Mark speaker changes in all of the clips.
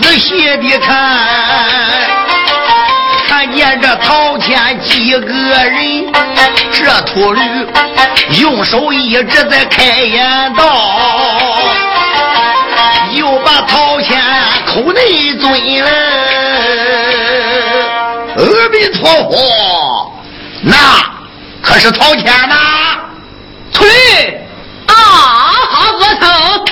Speaker 1: 仔细的看，看见这陶天几个人，这秃驴用手一直在开眼道，又把陶天口内尊了，阿弥陀佛，那可是陶天呐。
Speaker 2: 退！啊，好恶僧，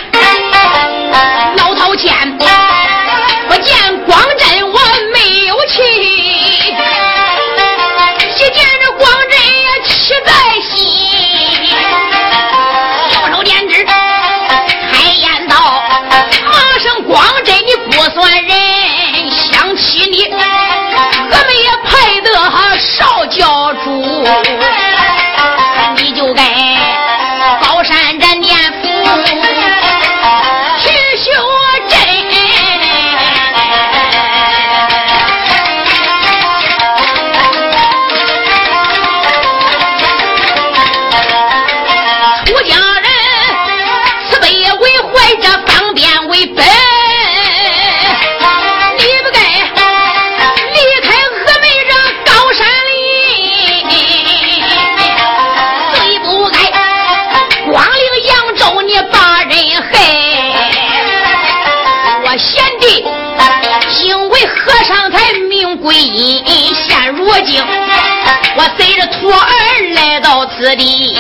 Speaker 2: Thank you. 我儿来到此地，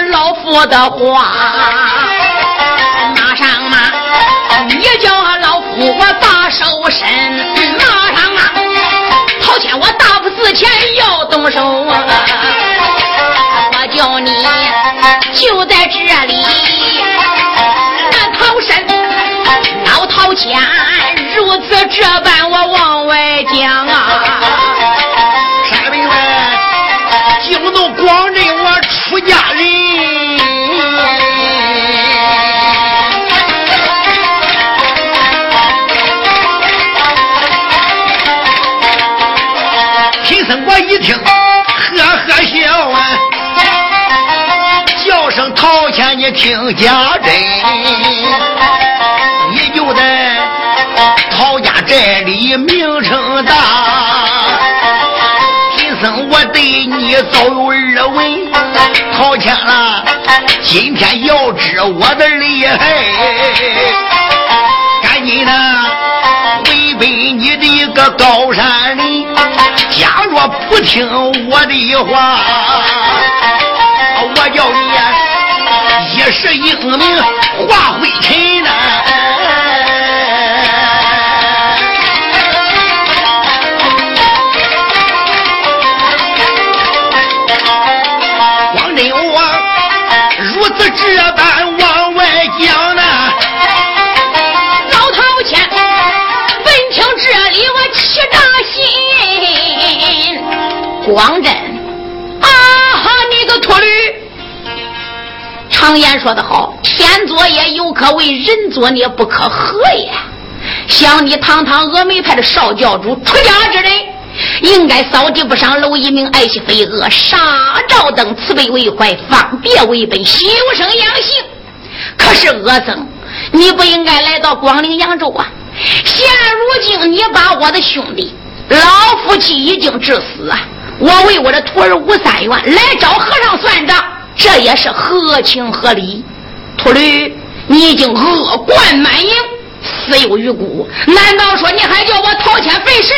Speaker 2: 老夫的话，马上马，你叫老夫我把手伸，马上马，头天我大不死前要动手啊，我叫你就在这里，难逃身，老逃钱，如此这般我往外讲
Speaker 1: 你听家珍，你就在陶家寨里名声大。贫僧我对你早有耳闻，陶谦了，今天要知我的厉害，赶紧的回奔你的一个高山里。假若不听我的话，我叫你。是一明，华会尘呐。
Speaker 2: 王真有往，如此这般
Speaker 1: 往外讲呐。
Speaker 2: 早头前，闻听这里，我起大心。光真。常言说得好，天作孽犹可为，人作孽不可合也。想你堂堂峨眉派的少教主，出家之人，应该扫地不上楼，一名爱惜飞蛾，杀照灯，慈悲为怀，方别为本，修身养性。可是阿僧，你不应该来到广陵扬州啊！现如今你把我的兄弟老夫妻已经致死啊！我为我的徒儿吴三元来找和尚算账，这也是合情合理。秃驴，你已经恶贯满盈，死有余辜，难道说你还叫我掏钱费事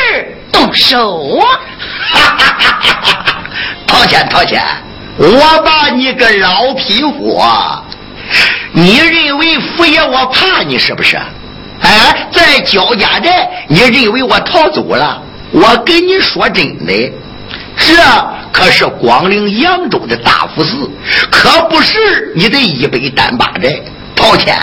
Speaker 2: 动手？
Speaker 1: 啊！掏钱掏钱，我把你个老匹夫！你认为福爷我怕你是不是？哎，在焦家寨，你认为我逃走了？我跟你说真的，这可是广陵扬州的大福寺，可不是你的一百单八寨。陶谦，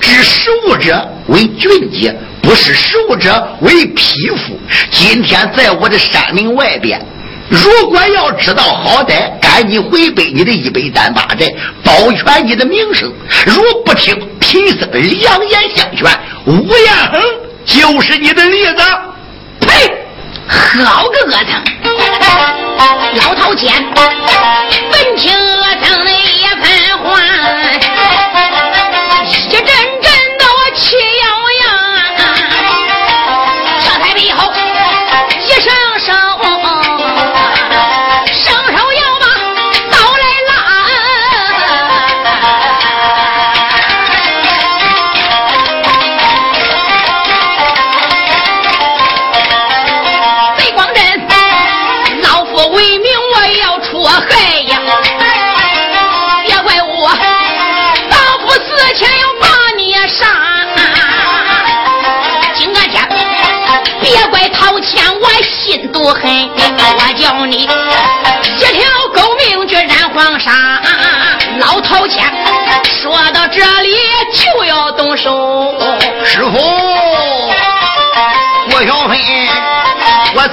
Speaker 1: 知食物者为俊杰，不是食物者为匹夫。今天在我的山林外边。如果要知道好歹，赶紧回背你的一百单八寨，保全你的名声。如不听贫僧良言相劝，吴彦恒就是你的例子。
Speaker 2: 呸！好个恶僧，老头尖，分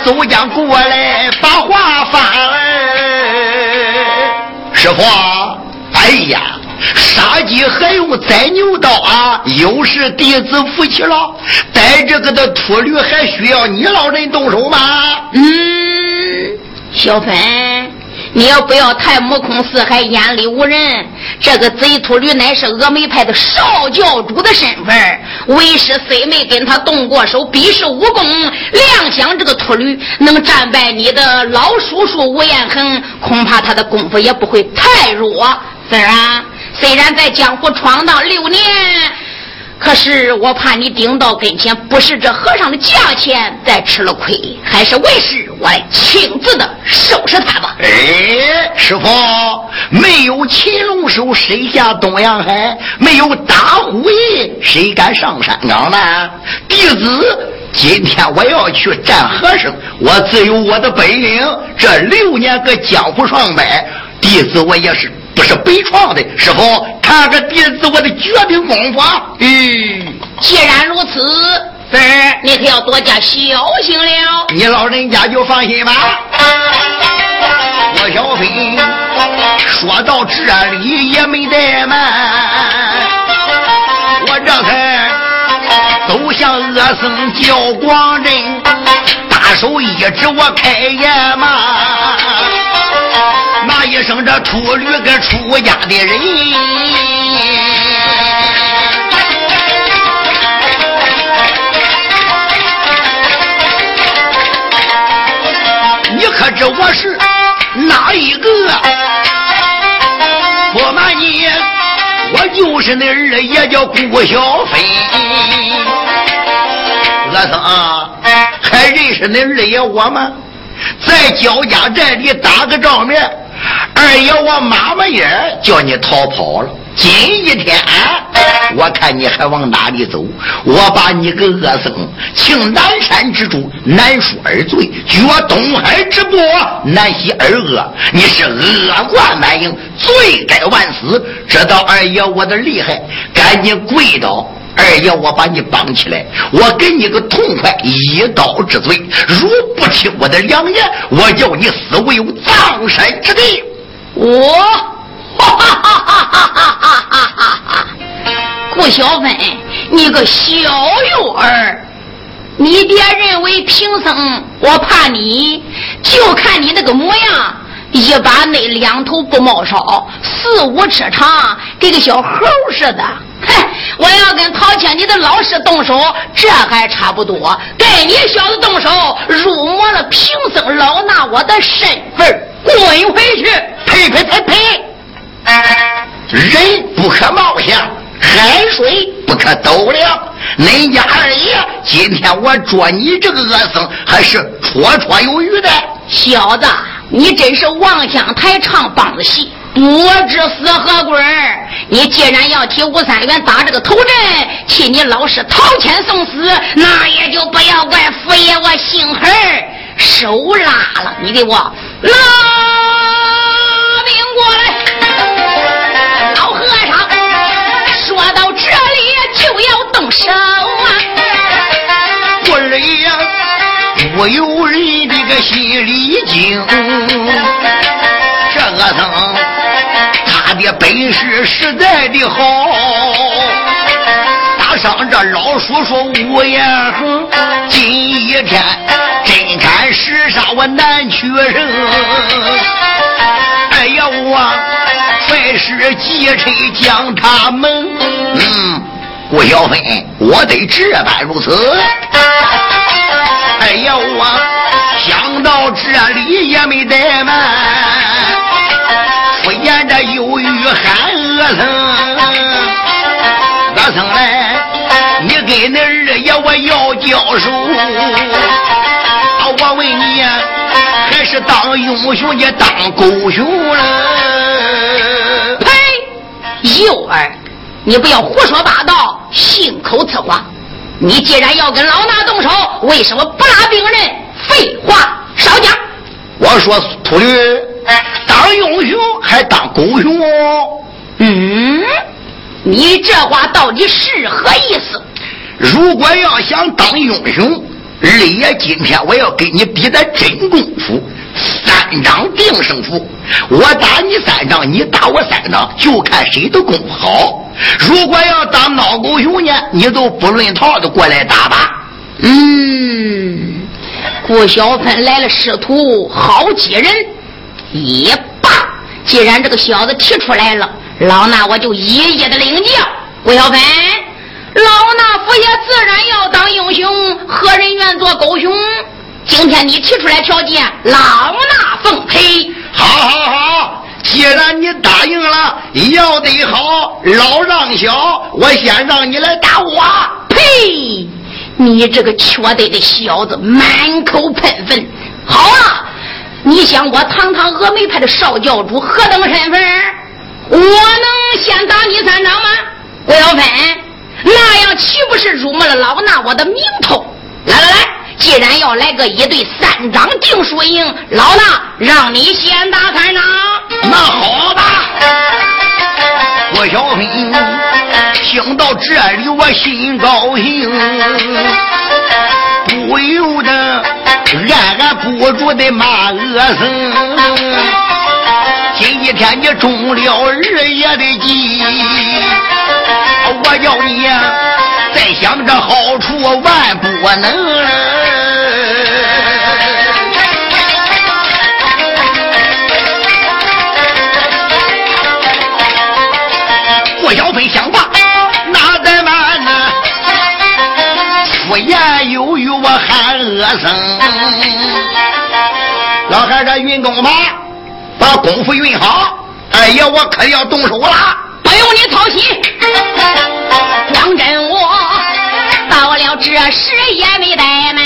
Speaker 1: 都将过来把话发。师傅，哎呀！杀鸡还用宰牛刀啊！有事弟子服气了。逮这个的秃驴还需要你老人动手吗？
Speaker 2: 嗯，小芬，你要不要太目空四海、眼里无人？这个贼秃驴乃是峨眉派的少教主的身份，为师虽没跟他动过手，比试武功，亮想这个秃驴能战败你的老叔叔吴彦恒，恐怕他的功夫也不会太弱。是啊。虽然在江湖闯荡六年，可是我怕你顶到跟前，不是这和尚的价钱，再吃了亏，还是为师我来亲自的收拾他吧。
Speaker 1: 哎，师傅，没有擒龙手，谁下东洋海？没有打虎爷，谁敢上山岗呢？弟子今天我要去战和尚，我自有我的本领。这六年搁江湖上摆，弟子我也是。不是北创的，师傅，看个弟子我的绝顶功夫。
Speaker 2: 嗯，既然如此，儿你可要多加小心了。
Speaker 1: 你老人家就放心吧。郭小飞说到这里也没怠慢，我这才走向恶僧叫广真，大手一指我开眼嘛。那一声，这秃驴个出家的人，你可知我是哪一个？不瞒你，我就是那二爷，叫顾小飞。阿僧，还认识恁二爷我吗？在焦家寨里打个照面，二爷我妈妈眼叫你逃跑了。今一天，我看你还往哪里走？我把你个恶僧，请南山之主，难恕二罪；绝东海之波，难息二恶。你是恶贯满盈，罪该万死。知道二爷我的厉害，赶紧跪倒。二爷，我把你绑起来，我给你个痛快，一刀治罪。如不听我的良言，我叫你死无有葬身之地。
Speaker 2: 我，顾小芬，你个小幼儿，你别认为贫僧我怕你，就看你那个模样。一把那两头不冒烧，四五尺长，跟个小猴似的。哼！我要跟陶谦你的老师动手，这还差不多。跟你小子动手，辱没了贫僧老衲我的身份，滚回去！
Speaker 1: 呸呸呸呸！人不可貌相，海水不可斗量。恁家二爷，今天我捉你这个恶僧，还是绰绰有余的。
Speaker 2: 小子。你真是望乡台唱梆子戏，不知死何鬼！你既然要替吴三元打这个头阵，替你老师掏钱送死，那也就不要怪父爷我姓何手拉了，你给我拉兵过来！到这里就要动手啊！
Speaker 1: 我儿呀，我有人的个心里惊。这个僧他的本事实在的好，打上这老叔说无言横，今一天真敢弑杀我南曲人。哎呀，我快是急车将他们。嗯，顾小飞，我得这般如此。哎呀，我想到这里也没怠慢。不言这忧郁喊恶僧，恶僧来，你跟那二爷我要交手。啊，我问你，还是当英雄你当狗熊了？
Speaker 2: 呸！幼儿，你不要胡说八道，信口雌黄。你既然要跟老衲动手，为什么不拉病人？废话少讲。
Speaker 1: 我说秃驴。当英雄还当狗熊？
Speaker 2: 嗯，你这话到底是何意思？
Speaker 1: 如果要想当英雄，二爷今天我要给你比的真功夫，三掌定胜负。我打你三掌，你打我三掌，就看谁的功夫好。如果要当孬狗熊呢，你都不论套的过来打吧。
Speaker 2: 嗯，顾小芬来了，师徒好几人。也罢，既然这个小子提出来了，老衲我就一一的领教。顾小芬，老衲府爷自然要当英雄，何人愿做狗熊？今天你提出来条件，老衲奉陪。
Speaker 1: 好，好，好！既然你答应了，要得好，老让小，我先让你来打我。
Speaker 2: 呸！你这个缺德的小子，满口喷粪。好啊！你想我堂堂峨眉派的少教主何等身份？我能先打你三掌吗？郭小芬，那样岂不是辱没了老衲我的名头？来来来，既然要来个一对三掌定输赢，老衲让你先打三掌。
Speaker 1: 那好吧，郭小芬，听到这里我心高兴，不由得。暗暗不住的骂恶僧，今天你中了二爷的计，我叫你再想着好处万不能。老汉这运功吧，把功夫运好。哎呀，我可要动手了，
Speaker 2: 不用你操心。讲真，我到了这时也没怠慢，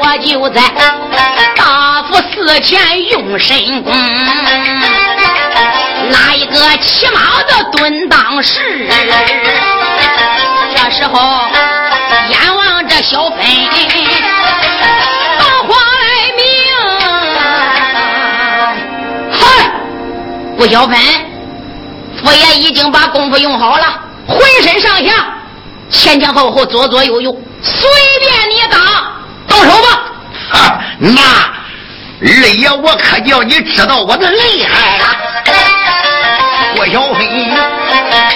Speaker 2: 我就在大府寺前用神功，拿一个骑马的蹲当时。这时候眼望着小芬。顾小芬，佛爷已经把功夫用好了，浑身上下前前后后左左右右随便你打，动手吧！
Speaker 1: 哈，那二爷我可叫你知道我的厉害了。郭小飞，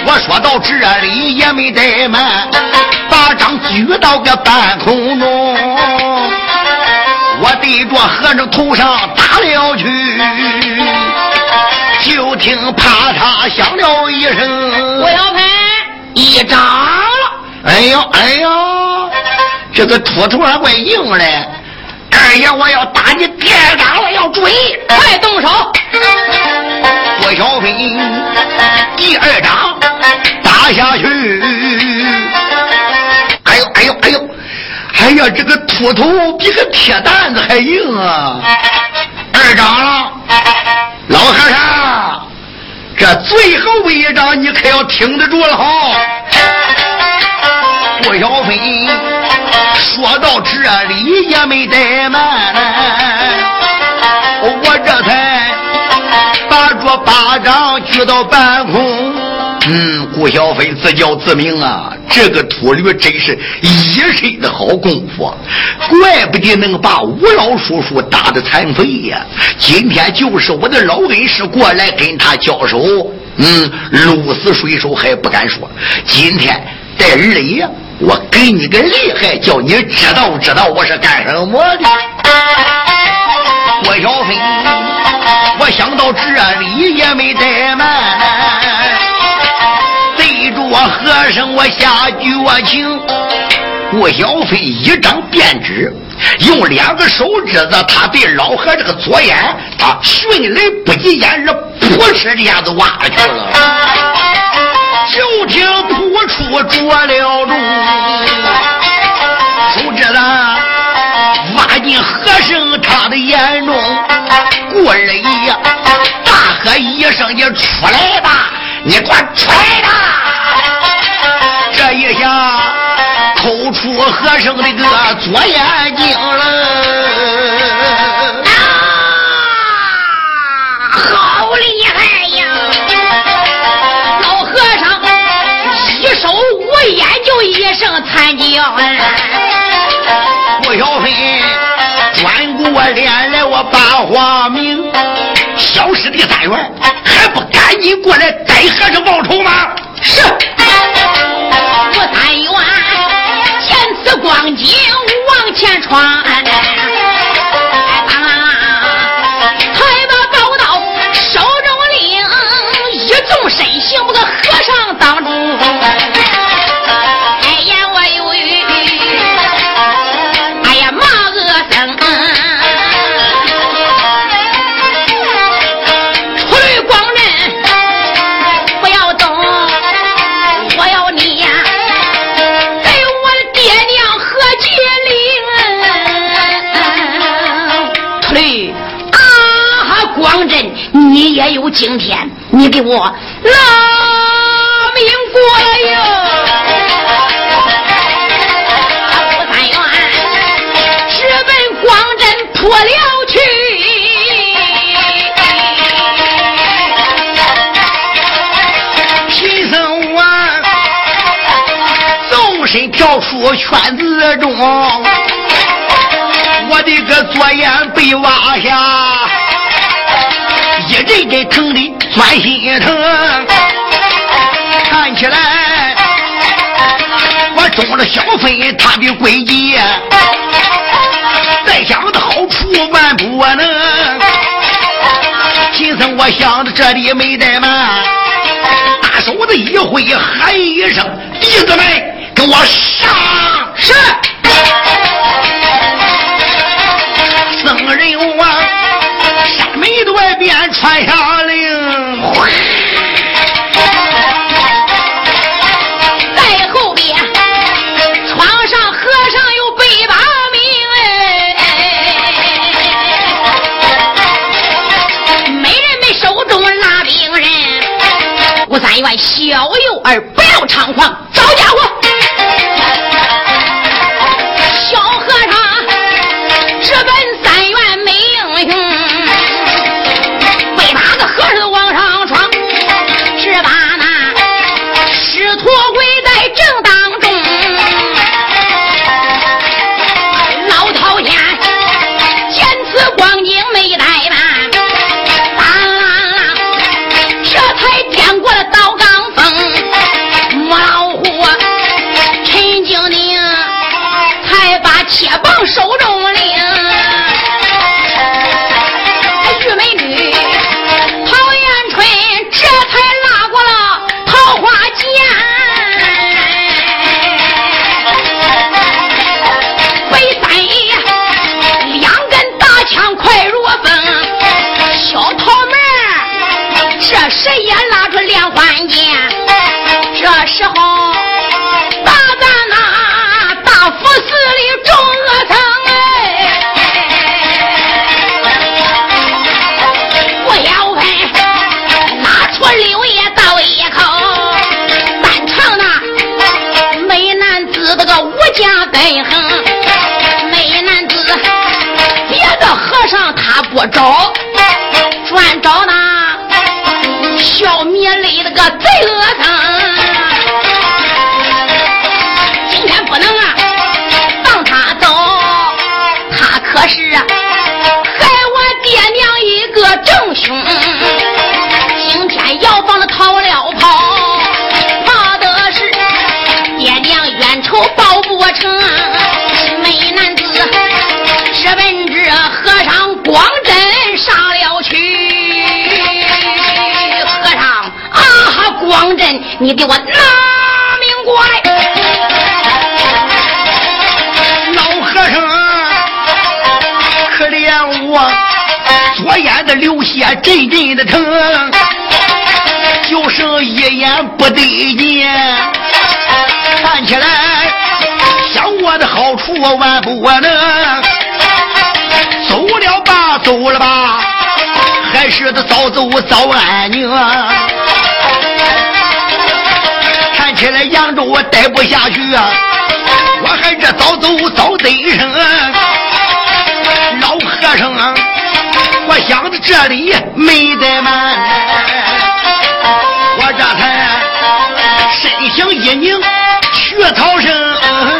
Speaker 1: 我说到这里也没怠慢，把掌举到个半空中，我对着和尚头上打了去，就听啪嚓响了一声，
Speaker 2: 我要拍一掌了。
Speaker 1: 哎呦哎呦，这个秃头还怪硬嘞！二爷，我要打你第二掌了，要注意，
Speaker 2: 快动手！
Speaker 1: 郭小飞，第二掌打下去。哎呦哎呦哎呦！哎呀，这个秃头比个铁蛋子还硬啊！二掌了，老和尚，这最后一掌你可要挺得住了哈！郭小飞说到这里也没怠慢，我这才把巴掌举到半空。嗯，顾小飞自叫自明啊，这个秃驴真是一身的好功夫，怪不得能把吴老叔叔打得残废呀。今天就是我的老恩师过来跟他交手，嗯，鹿死谁手还不敢说。今天带二爷。我给你个厉害，叫你知道知道我是干什么的。郭小飞，我想到这里也没怠慢，对着我和尚我下绝情。顾小飞一张便纸，用两个手指子，他对老和这个左眼，他迅雷不及掩耳，扑哧一下子挖去了。就听扑出着了路，手指子挖进和尚他的眼中，过了一呀，大喝一声：“你出来吧！你给我出来吧！”这一下抠出和尚的个左眼睛了。
Speaker 2: 啊！好厉害呀！老和尚一手捂眼就一声惨叫，
Speaker 1: 郭小飞转过脸来，我把话明，消失的三元还不赶紧过来逮和尚报仇吗？
Speaker 2: 是，我三元见此光景往前闯。也有今天，你给我拿命过来哟！吴三元直奔光镇破了去，
Speaker 1: 贫僧我纵身跳出圈子中，我的个左眼被挖下。一阵阵疼的钻心疼，看起来我中了小分，他的诡计，再想的好处万不能。贫僧我想着这里没怠慢，大手子一挥，喊一声：“弟子们，给我上！”
Speaker 2: 是。
Speaker 1: 僧人我。传下令，
Speaker 2: 在后边床上和尚有百把命哎，每人每手中拿兵人，吴三元小幼儿不要猖狂，我找，你给我拿命过来！
Speaker 1: 老和尚，可怜我，左眼的流血阵阵的疼，就剩一眼不得见，看起来。想我的好处我完不能，走了吧，走了吧，还是得早走早安宁。起来扬州我待不下去啊，我还这早走早得生。老和尚，我想着这里没怠慢，我这才身形一拧去逃生。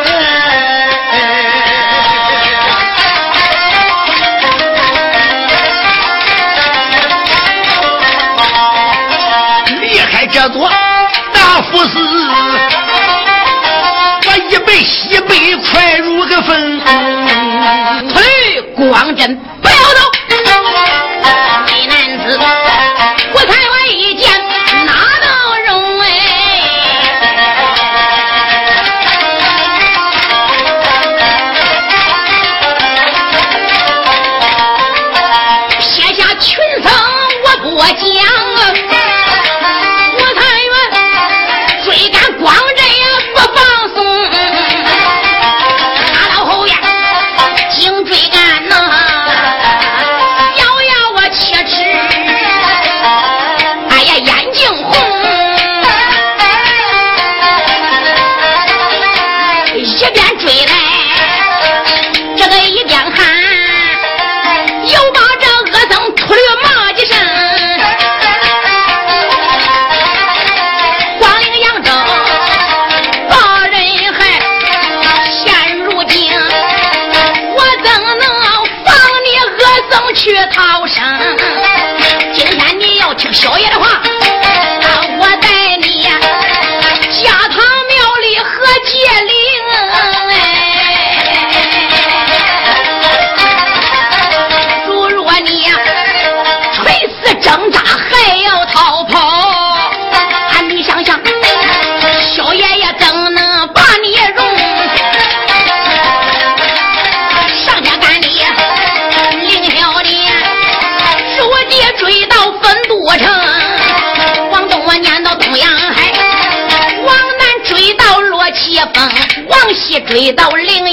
Speaker 2: 王真。追到灵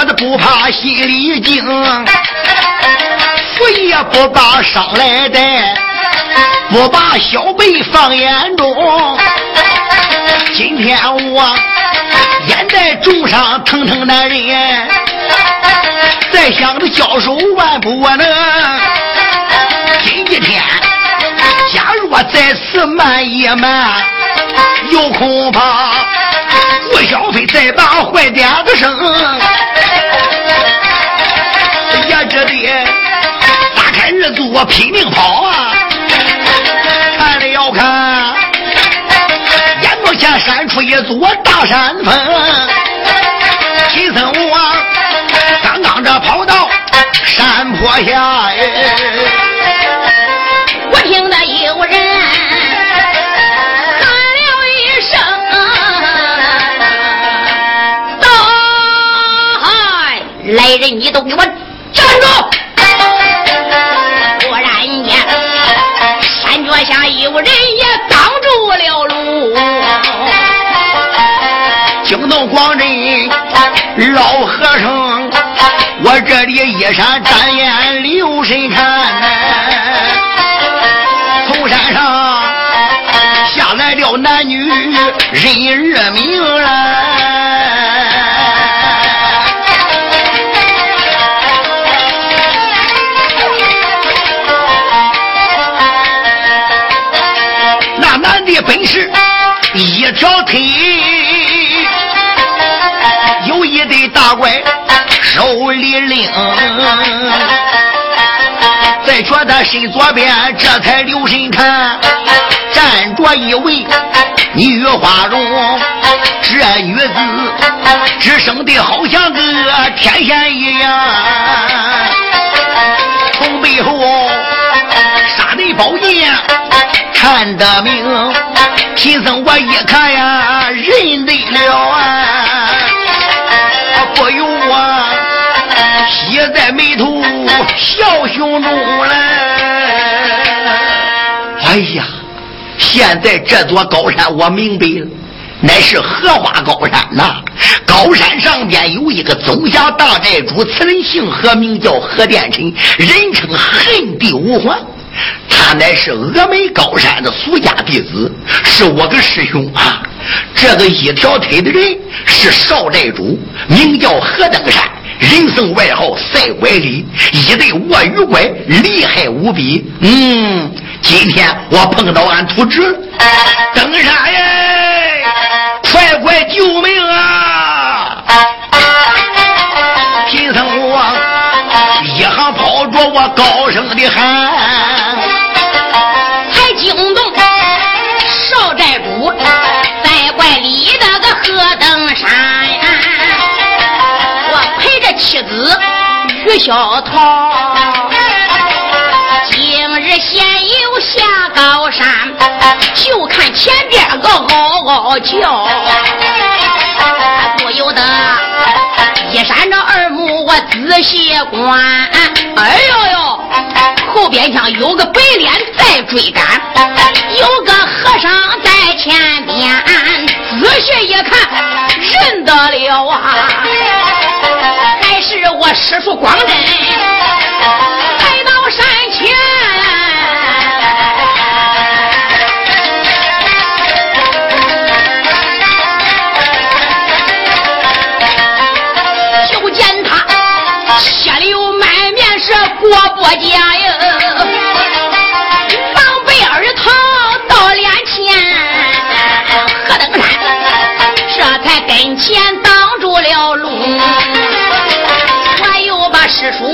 Speaker 1: 嘴说的不怕心里惊，死也不把伤来带。不把小辈放眼中，今天我眼在重伤，疼疼难忍，再想着交手万不能。今天假若再次慢一慢，有恐怕郭小飞再把坏点子生，我拼命跑啊！看了要看，眼目前闪出一座大山峰，秦僧王刚刚这跑到山坡下哎，
Speaker 2: 我听得有人喊了一声：“大来人，你都给我站住！”有人也挡住了路，
Speaker 1: 惊动光真老和尚，我这里一闪单眼留神看，从山上下来了男女人二名来。嘿，有一对大怪手里拎。再觉他身左边，这才留神看，站着一位女花容。这女子只生的好像个天仙一样，从背后杀的宝剑看得明。贫僧我一看呀，认得了啊，不由我喜在眉头，笑胸中来。哎呀，现在这座高山我明白了，乃是荷花高山呐。高山上边有一个宗家大寨主，此人姓何，名叫何殿臣，人称恨地无环。他乃是峨眉高山的俗家弟子，是我个师兄啊。这个一条腿的人是少寨主，名叫何登山，人送外号赛拐李，一对卧鱼拐，厉害无比。嗯，今天我碰到俺徒侄登山耶，快快救命啊！贫僧我一行跑着，我高声的喊。
Speaker 2: 登山，我陪着妻子于小桃，今日闲游下高山，就看前边个嗷嗷叫，不由得一闪着耳目，我仔细观，哎呦呦！后边厢有个白脸在追赶，有个和尚在前边，仔细一看认得了啊，还是我师傅光真，来到山前，就见他血流满面是国伯家。师叔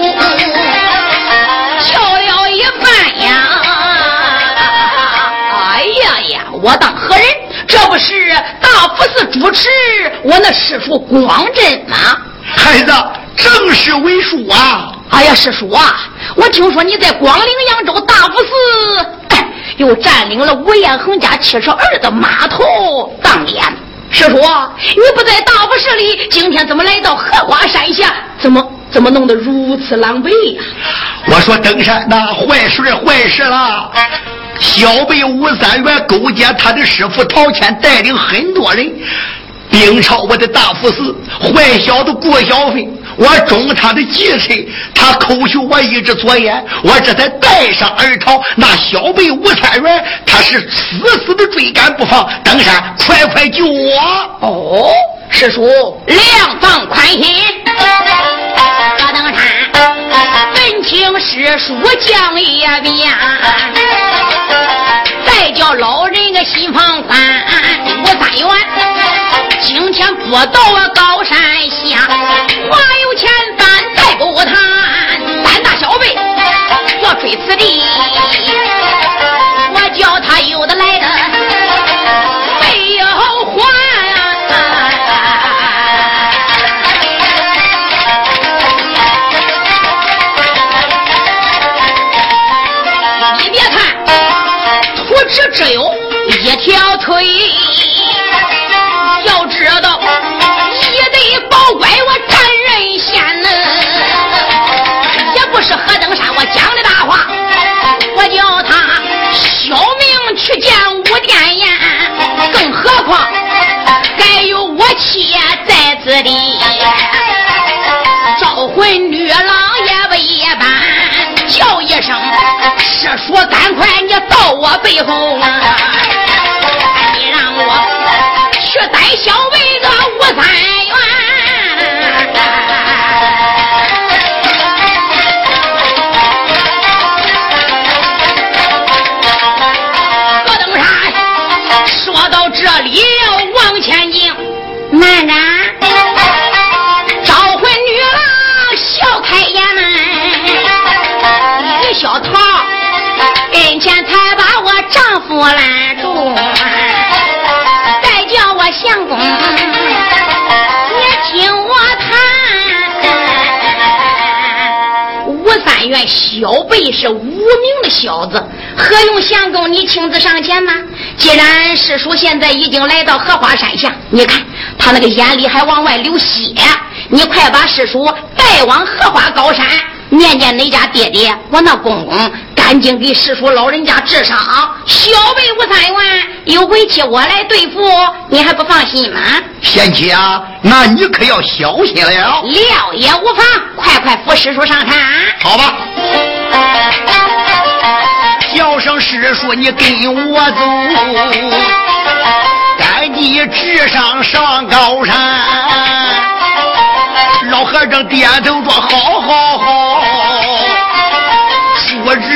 Speaker 2: 敲了一半呀！哎呀呀，我当何人？这不是大佛寺主持我那师叔光真吗？
Speaker 1: 孩子，正是为叔啊！
Speaker 2: 哎呀，师叔啊，我听说你在广陵扬州大佛寺又占领了吴彦恒家七十二的码头当年。师叔，你不在大佛寺里，今天怎么来到荷花山下？怎么怎么弄得如此狼狈呀？
Speaker 1: 我说登山那，坏事坏事了！小辈吴三元勾结他的师傅陶谦，带领很多人。兵朝我的大佛寺，坏小子顾小飞，我中他的计策，他抠求我一只左眼，我这才带上而逃。那小辈吴三元，他是死死的追赶不放。登山，快快救我！
Speaker 2: 哦，师叔，两放宽心。师叔讲一遍，再叫老人个心放宽。我三元。今天不到我高山下，花有钱咱再不谈。胆大小辈要追此地，只有一条腿，要知道也得保乖我斩人仙呢，也不是何登山我讲的大话，我叫他小明去见武殿彦，更何况还有我妻在此里，招魂女郎也不一般，叫一声师叔赶快。到我背后啊！你让我去逮小小辈是无名的小子，何用相公你亲自上前呢？既然师叔现在已经来到荷花山下，你看他那个眼里还往外流血，你快把师叔带往荷花高山，念念你家爹爹，我那公公。赶紧给师叔老人家治伤，小辈无三元有委屈我来对付，你还不放心吗？
Speaker 1: 贤妻啊，那你可要小心了。
Speaker 2: 料也无妨，快快扶师叔上山。
Speaker 1: 好吧，叫声师叔，你跟我走，赶紧直上上高山。老和尚点头说：好好好。我这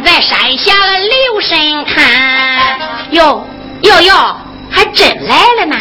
Speaker 2: 在山下留神看。哟哟哟，还真来了呢！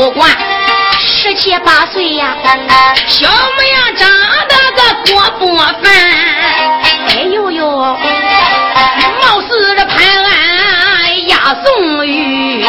Speaker 2: 不管十七八岁呀，小模样长得个过不凡。哎呦呦，貌似这潘安押宋玉，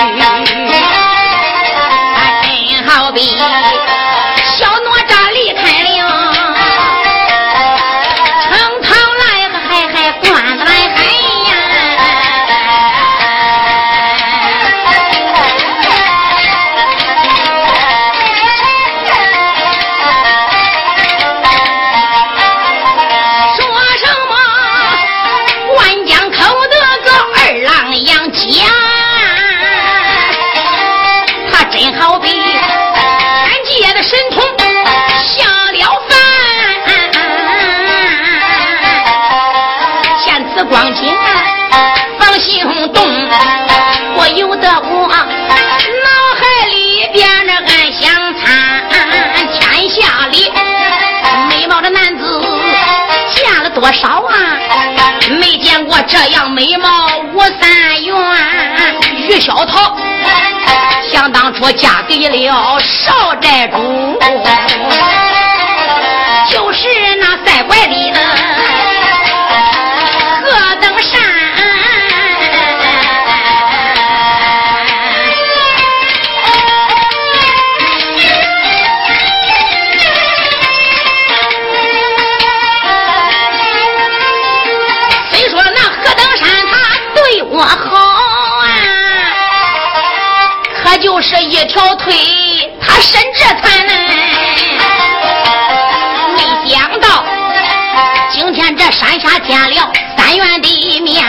Speaker 2: 我嫁给了少寨主，一条腿，他伸着残呢。没想到今天这山下见了三元的面，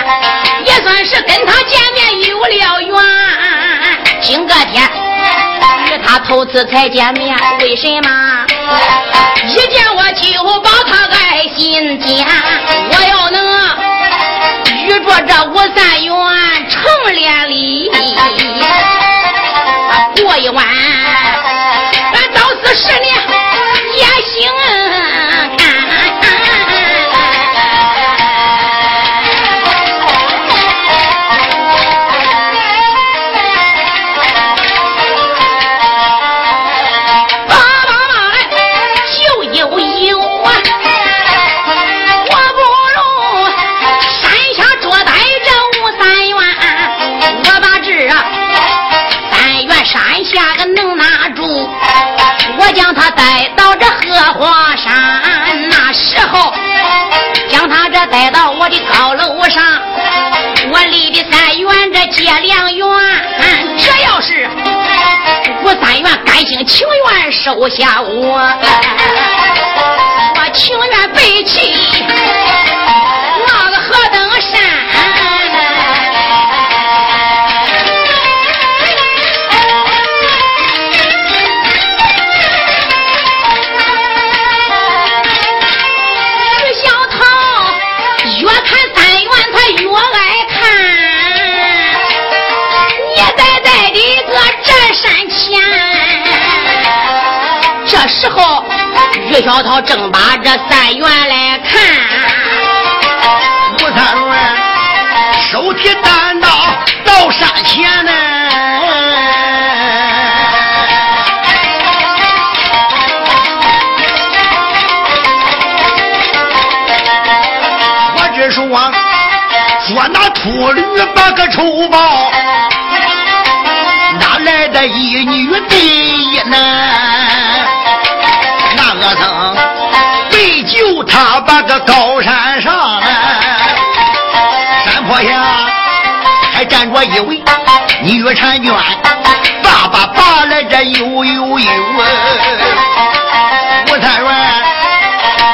Speaker 2: 也算是跟他见面有了缘。今个天与他头次才见面，为什么？一见我就把他爱心间，我要能的高楼上，我离的三元这结良缘。这要是我三元甘心情愿收下我，我情愿背弃。于小涛正把这三元来看，
Speaker 1: 吴三元手提单刀到山前呢。我只说说那秃驴把个仇报，哪来的一我曾为救他，把个高山上，山坡下还站着一位女婵娟，爸爸拔来这悠悠悠，吴三元，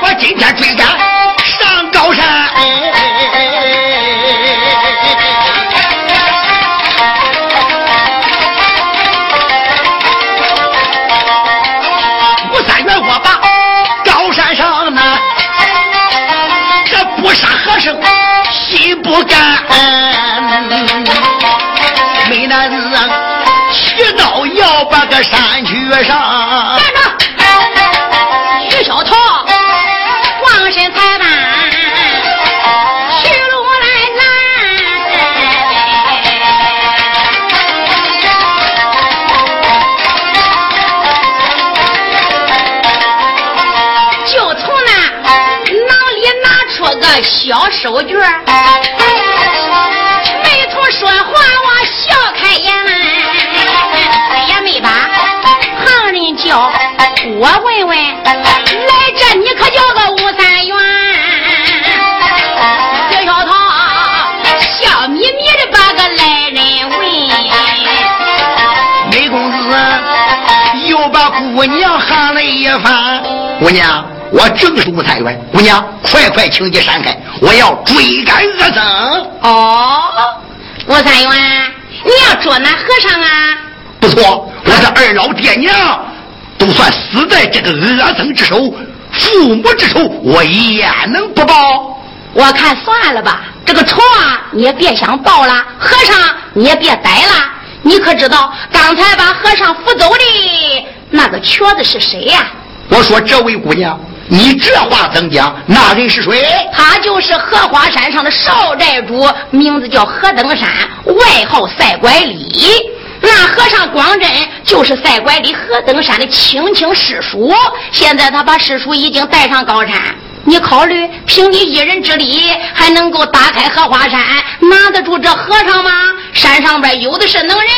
Speaker 1: 我今天追赶不敢没胆子啊去到要把个山去上。
Speaker 2: 站住！许小桃光身材吧徐路来拦就从那囊里拿出个小手绢说话我笑开颜，也没把旁人叫。我问问，来这你可叫个吴三元？小小桃笑眯眯的把个来人问，
Speaker 1: 梅公子又把姑娘喊了一番，姑娘。我正是吴三元，姑娘，快快请你闪开，我要追赶恶僧。
Speaker 2: 哦，吴三元，你要捉那和尚啊？
Speaker 1: 不错，我的二老爹娘都算死在这个恶僧之手，父母之仇我也能不报？
Speaker 2: 我看算了吧，这个仇啊你也别想报了，和尚你也别逮了。你可知道刚才把和尚扶走的那个瘸子是谁呀？
Speaker 1: 我说这位姑娘。你这话怎讲？那人是谁？
Speaker 2: 他就是荷花山上的少寨主，名字叫何登山，外号赛拐李。那和尚光真就是赛拐李何登山的亲亲师叔。现在他把师叔已经带上高山，你考虑凭你一人之力，还能够打开荷花山，拿得住这和尚吗？山上边有的是能人。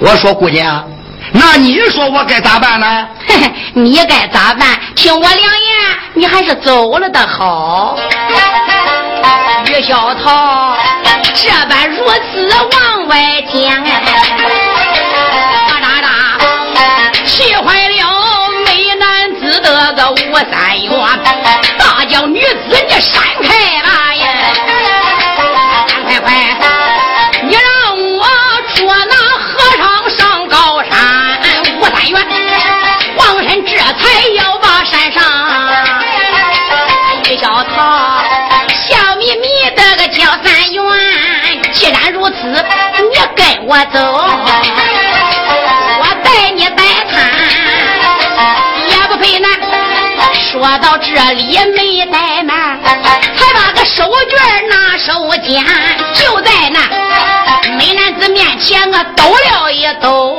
Speaker 1: 我说姑娘。那你说我该咋办呢？
Speaker 2: 你该咋办？听我良言，你还是走了的好。于小桃这般如此往外讲，哒哒哒，气坏了美男子的个吴三元，大叫女子你闪开吧我走，我带你带他也不费难。说到这里没怠慢，才把个手绢拿手间，就在那美男子面前我抖了一抖。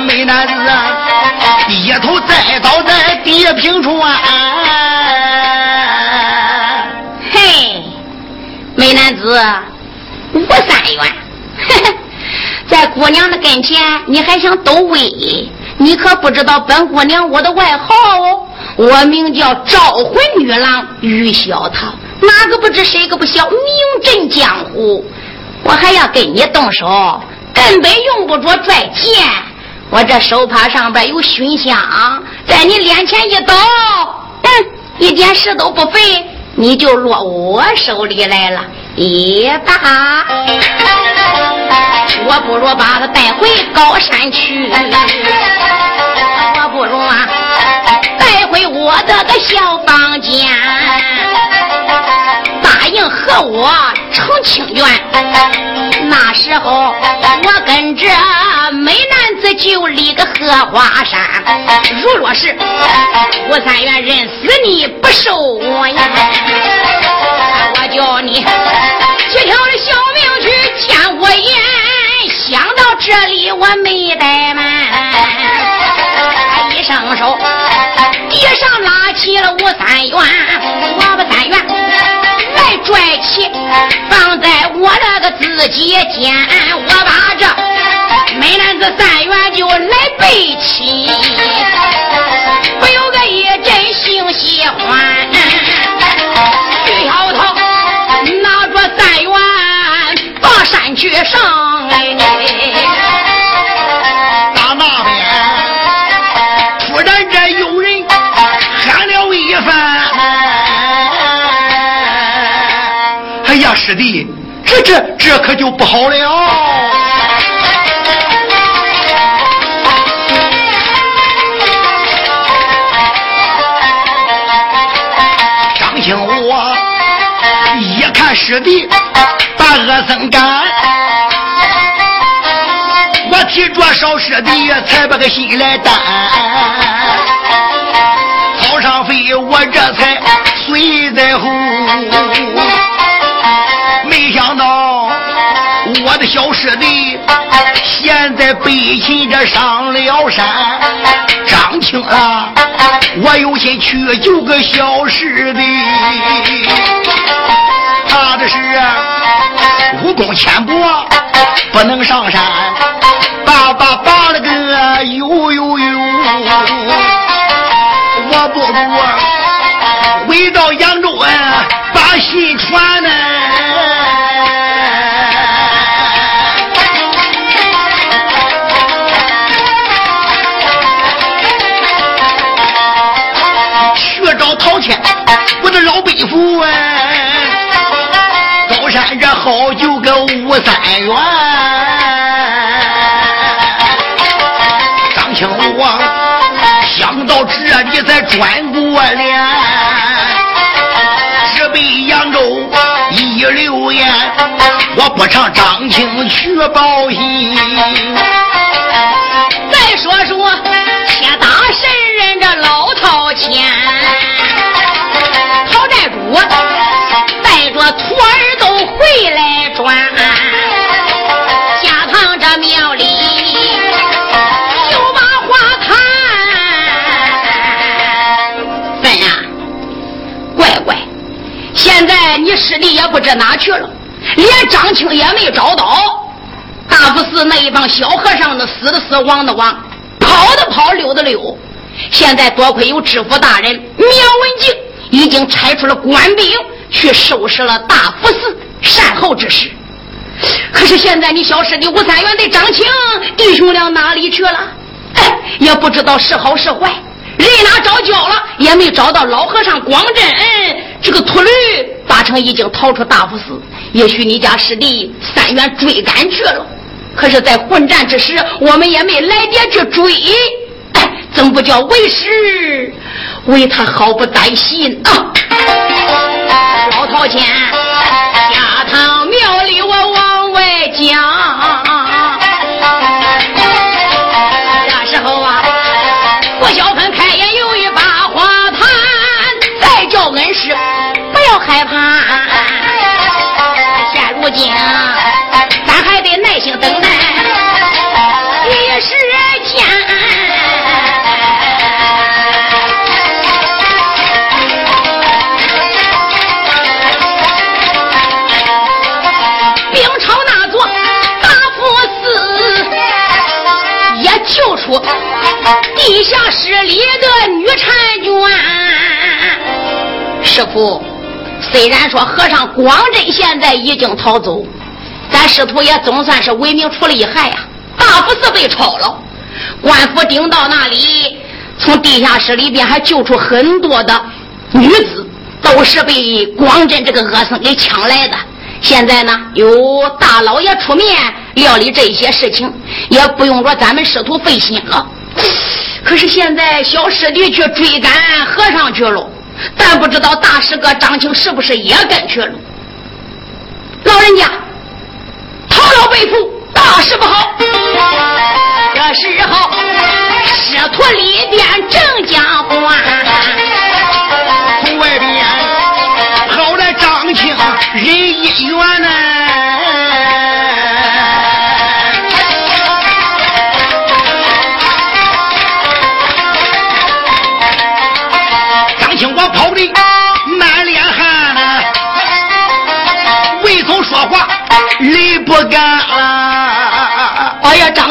Speaker 1: 美男子低头栽倒在地平
Speaker 2: 处啊。子吴三元，在姑娘的跟前你还想抖威？你可不知道本姑娘我的外号哦，我名叫招魂女郎于小桃，哪个不知谁个不晓，名震江湖。我还要跟你动手，根本用不着拽剑。我这手帕上边有熏香，在你脸前一倒，嗯，一点事都不费，你就落我手里来了。也罢，我不如把他带回高山去，我不如啊，带回我的个小房间。答应和我成亲眷，那时候我跟着美男子就离个荷花山。如若是吴三元认死你不受我呀，我叫你几条的小命去见我眼。想到这里我没怠慢，一伸手地上拉起了吴三元，我把三元来。拽起，放在我那个自己肩，我把这美男子三元就来背起，去上哎，打那边，突然间有人喊了一番，哎呀
Speaker 1: 师弟，这这这可就不好了。张兴武一看师弟。恶僧干，我提着少师的才把个心来担。草上飞，我这才随在后。没想到我的小师弟现在背起这上了山，张青啊，我有心去救个小师弟，怕的是武功浅薄，不能上山，爸爸拔了个呦呦呦，我不如回到扬州三元，张青王想到这里才转过脸，直奔扬州一流言，我不唱张青去报信。
Speaker 2: 师弟也不知哪去了，连张青也没找到。大佛寺那一帮小和尚呢死的死，亡的亡，跑的跑，溜的溜。现在多亏有知府大人苗文静已经差出了官兵。去收拾了大佛寺善后之事，可是现在你小师弟吴三元的张青弟兄俩哪里去了？哎，也不知道是好是坏，人哪找焦了，也没找到老和尚光真。这个秃驴八成已经逃出大佛寺，也许你家师弟三元追赶去了。可是，在混战之时，我们也没来得及追，哎，怎不叫为师为他毫不担心啊？老陶钱，下堂庙里我往外讲。地下室里的女婵娟，师傅，虽然说和尚光真现在已经逃走，咱师徒也总算是为民除了一害呀。大佛寺被抄了，官府顶到那里，从地下室里边还救出很多的女子，都是被光真这个恶僧给抢来的。现在呢，有大老爷出面料理这些事情，也不用说咱们师徒费心了。可是现在小师弟去追赶和尚去了，但不知道大师哥张青是不是也跟去了？老人家，唐老被俘，大事不好！这时候，师徒里边正讲话，
Speaker 1: 从外边跑来张青人一员呢。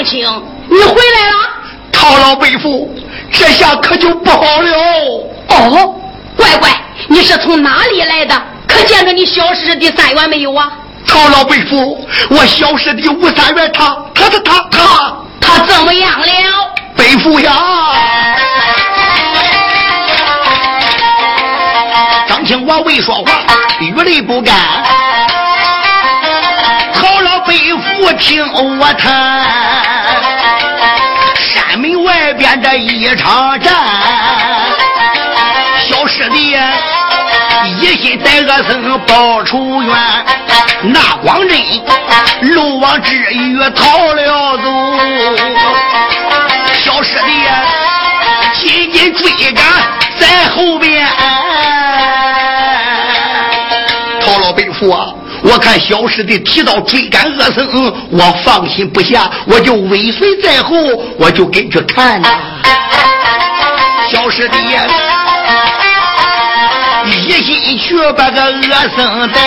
Speaker 2: 哎呀，张青，你回来了！
Speaker 1: 陶老背父，这下可就不好了。
Speaker 2: 哦，乖乖，你是从哪里来的？可见着你小师弟三元没有啊？
Speaker 1: 陶老背父，我小师弟吴三元，他他他他他
Speaker 2: 他怎么样了？
Speaker 1: 背父呀！张青，我未说话，语泪不干。不听我谈，外边这一场战，小师弟一心在恶僧报仇冤，那光真漏网之鱼逃了走，小师弟紧紧追赶在后边，陶老背负啊！我看小师弟提到追赶恶僧，我放心不下，我就尾随在后，我就跟着看呐。小师弟一心去把个恶僧带，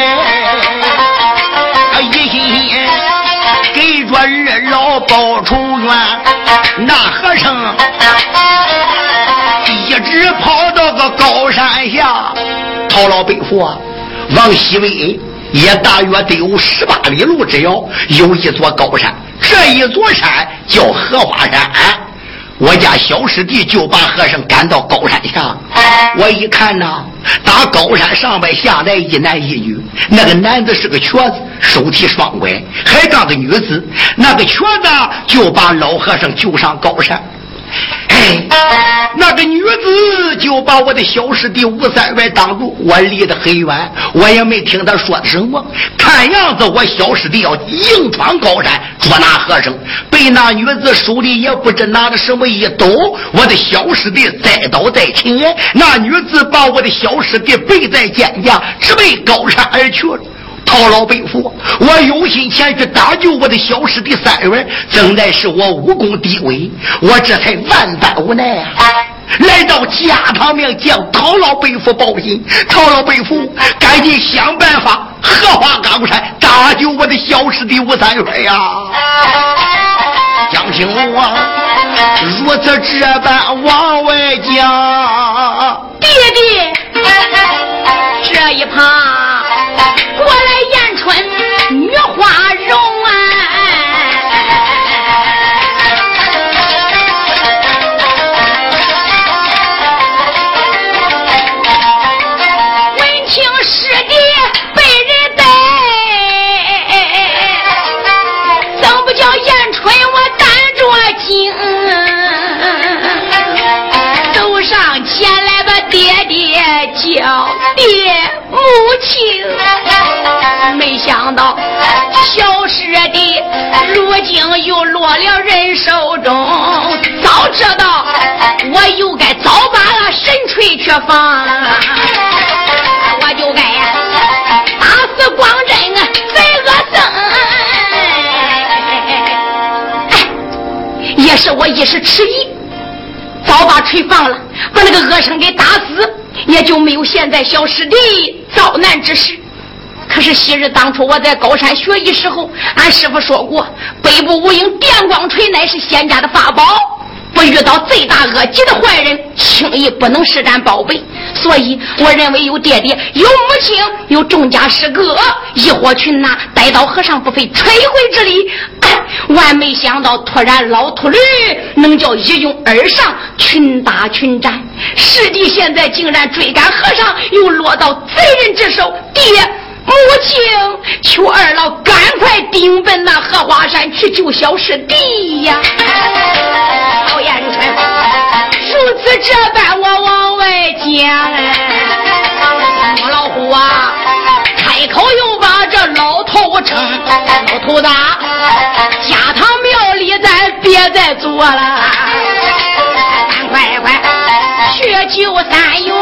Speaker 1: 一心给着二老报仇冤。那和尚一直跑到个高山下，讨老北府往西北。也大约得有十八里路之遥，有一座高山，这一座山叫荷花山。我家小师弟就把和尚赶到高山下，我一看呐，打高山上边下来一男一女，那个男子是个瘸子，手提双拐，还当个女子，那个瘸子就把老和尚救上高山。哎，那个女子就把我的小师弟吴三元挡住，我离得很远，我也没听他说什么。看样子我小师弟要硬闯高山捉拿和尚，被那女子手里也不知拿着什么一抖，我的小师弟栽倒在前，那女子把我的小师弟背在肩下，直奔高山而去了。陶老伯父，我有心前去搭救我的小师弟三元，正在是我武功低微，我这才万般无奈啊！来到家堂面向陶老伯父报信，陶老伯父赶紧想办法荷花冈山搭救我的小师弟吴三元呀！江青啊，如此这般往外讲，
Speaker 2: 爹这道我又该早把那神锤去放，我就该打死光真贼恶僧。也是我一时迟疑，早把锤放了，把那个恶僧给打死。也就没有现在小师弟遭难之事。可是昔日当初我在高山学艺时候，俺师傅说过，北部无影电光锤乃是仙家的法宝，不遇到罪大恶极的坏人，轻易不能施展宝贝。所以我认为有爹爹、有母亲、有众家师哥，一伙群呐，逮到和尚不费吹灰之力。万没想到，突然老秃驴能叫一拥而上，群打群战。师弟现在竟然追赶和尚，又落到贼人之手。爹，母亲，求二老赶快顶奔那荷花山去救小师弟呀！老延春，如此这般，我往外讲。母老虎啊，开口又把这老头称，老头子。家堂庙里咱别再做了，咱快快去救三元，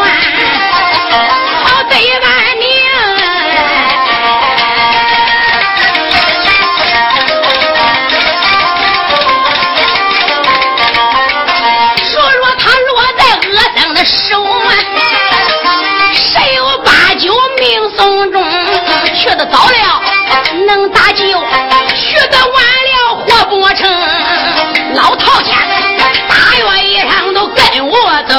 Speaker 2: 好得安早了，能打救；去的晚了活。不成，老套家，大院一上都跟我走，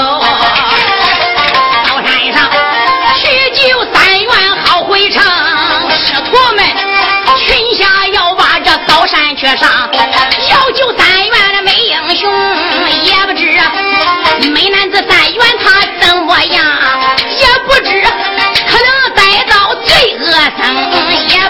Speaker 2: 到山上去救三元好回城。师徒们群下要把这高山去上，要。Oh, Hallelujah.